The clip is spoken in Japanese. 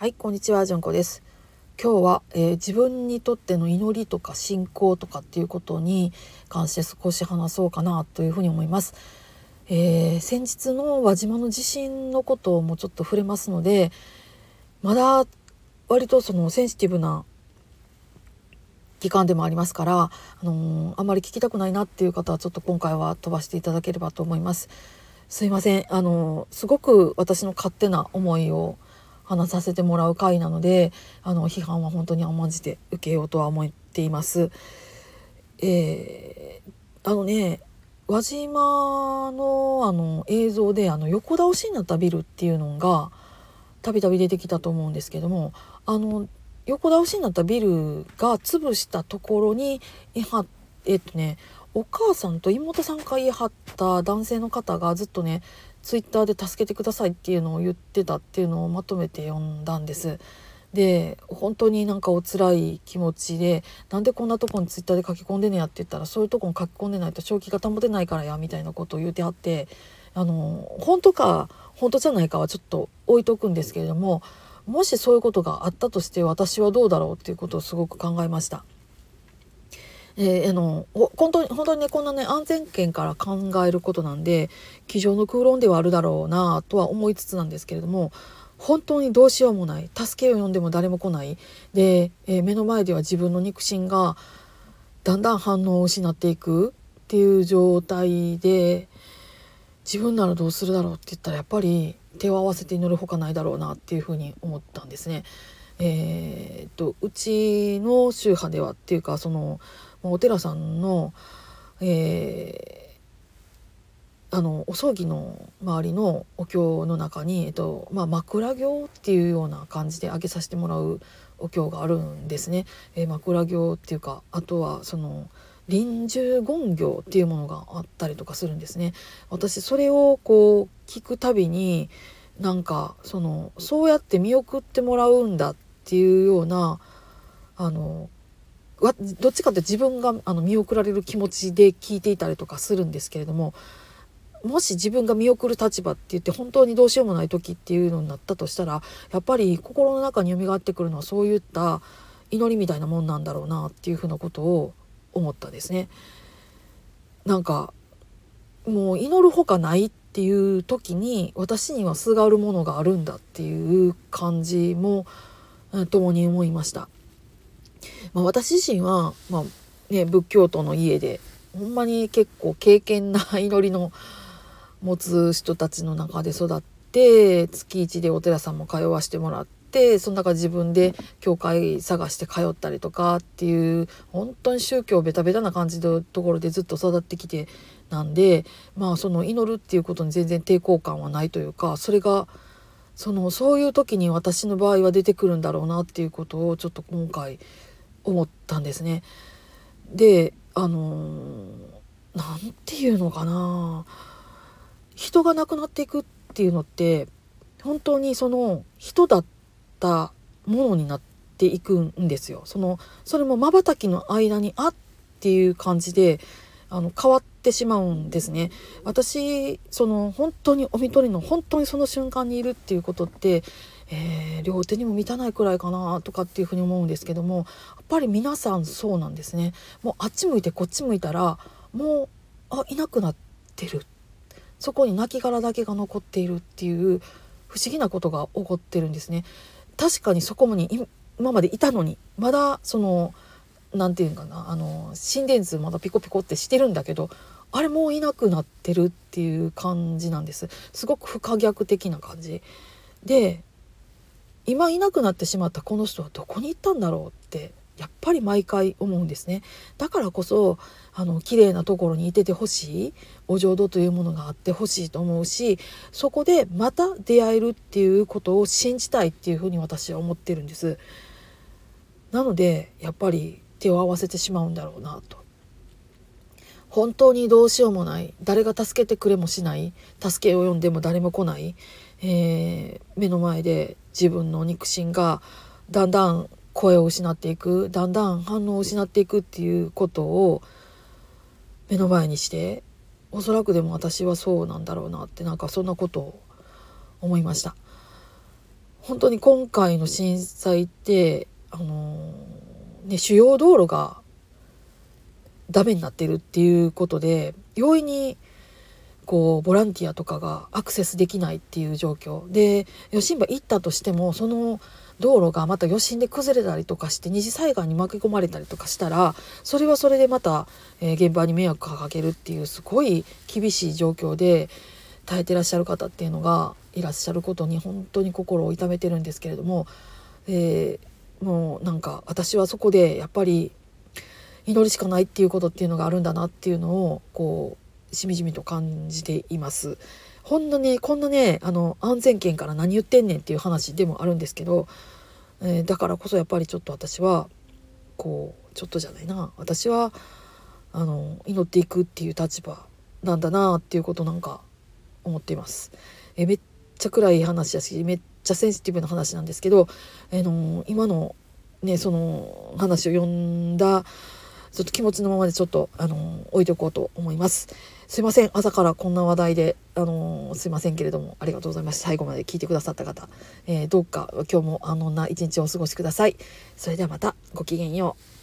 はいこんにちはじゅんこです。今日は、えー、自分にとっての祈りとか信仰とかっていうことに関して少し話そうかなというふうに思います、えー、先日の輪島の地震のこともちょっと触れますのでまだ割とそのセンシティブな期間でもありますから、あのー、あんまり聞きたくないなっていう方はちょっと今回は飛ばしていただければと思います。すいません。あのすごく私の勝手な思いを話させてもらう回なのであの批判は本当に甘んじて受けようとは思っています。えー、あのね輪島のあの映像であの横倒しになったビルっていうのがたびたび出てきたと思うんですけどもあの横倒しになったビルが潰したところにえっとねお母さんと妹さんが言い張った男性の方がずっとねツイッターで「助けてください」っていうのを言ってたっていうのをまとめて読んだんです。で本当になんかお辛い気持ちでなんでこんなとこにツイッターで書き込んでねやって言ったらそういうとこに書き込んでないと正気が保てないからやみたいなことを言うてはってあの本当か本当じゃないかはちょっと置いとくんですけれどももしそういうことがあったとして私はどうだろうっていうことをすごく考えました。えー、あの本当に本当にねこんなね安全圏から考えることなんで机上の空論ではあるだろうなとは思いつつなんですけれども本当にどうしようもない助けを呼んでも誰も来ないで、えー、目の前では自分の肉親がだんだん反応を失っていくっていう状態で自分ならどうするだろうって言ったらやっぱり手を合わせて祈るほかないだろうなっていうふうに思ったんですね。えー、とうちの宗派ではっていうかそのお寺さんの、えー、あのお葬儀の周りのお経の中に、えっとまあ、枕経っていうような感じで挙げさせてもらうお経があるんですね。えー、枕経っていうかあとはその臨終言行っていうものがあったりとかするんですね。私それをこう聞くたびになんかそのそうやって見送ってもらうんだってていうようなあのどっちかって自分があの見送られる気持ちで聞いていたりとかするんですけれどももし自分が見送る立場って言って本当にどうしようもない時っていうのになったとしたらやっぱり心の中に蘇ってくるのはそういった祈りみたいなもんなんだろうなっていうふうなことを思ったですね。なんかもう祈るほかないっていう時に私にはすがるものがあるんだっていう感じも共に思いました。まあ、私自身は、まあね、仏教徒の家でほんまに結構経験な祈りの持つ人たちの中で育って月1でお寺さんも通わしてもらってその中自分で教会探して通ったりとかっていう本当に宗教ベタベタな感じのところでずっと育ってきてなんでまあその祈るっていうことに全然抵抗感はないというかそれがそのそういう時に私の場合は出てくるんだろうなっていうことをちょっと今回思ったんですね。であの何て言うのかな人が亡くなっていくっていうのって本当にその人だったものになっていくんですよ。そのそれも瞬きの間にあっていう感じであの変わってしまうんですね。私その本当にお見取りの本当にその瞬間にいるっていうことってえー、両手にも満たないくらいかなとかっていうふうに思うんですけどもやっぱり皆さんそうなんですね。もうあっち向いてこっち向いたらもうあいなくなってる。そこに亡骸だけが残っているっていう不思議なことが起こってるんですね。確かにそこに今までいたのにまだその何て言うかなあの心電図まだピコピコってしてるんだけどあれもういなくなってるっていう感じなんです。すごく不可逆的な感じ。で今いなくなってしまったこの人はどこに行ったんだろうってやっぱり毎回思うんですね。だからこそあの綺麗なところにいててほしいお浄土というものがあってほしいと思うしそこでまた出会えるっていうことを信じたいっていうふうに私は思ってるんです。なのでやっぱり手を合わせてしまうんだろうなと。本当にどうしようもない。誰が助けてくれもしない。助けを呼んでも誰も来ない、えー、目の前で自分の肉親がだんだん声を失っていく。だんだん反応を失っていくっていうことを目の前にしておそらくでも私はそうなんだろうなってなんかそんなことを思いました。本当に今回の震災ってあのね主要道路がダメになってるっていうことで容易にこうボランティアとかがアクセスできないっていう状況。で余震波行ったとしてもその道路がまた余震で崩れたりとかして二次災害に巻き込まれたりとかしたらそれはそれでまた、え、現場に迷惑をかけるっていうすごい厳しい状況で耐えてらっしゃる方っていうのがいらっしゃることに本当に心を痛めてるんですけれども、えー、もうなんか私はそこでやっぱり祈るしかないっていうことっていうのがあるんだなっていうのをこうしみじみと感じています。ほんのねこんなねあの安全圏から何言ってんねんっていう話でもあるんですけど、えー、だからこそやっぱりちょっと私はこうちょっとじゃないな私はあの祈っていくっていう立場なんだなっていうことなんか思っています。えめっちゃ暗い話だしめっちゃセンシティブな話なんですけど、えー、の今のねその話を読んだちょっと気持ちのままでちょっと、あの置いておこうと思います。すいません。朝からこんな話題で、あのすいませんけれども、ありがとうございます。最後まで聞いてくださった方、えー、どうか今日もあのな一日をお過ごしください。それではまた、ごきげんよう。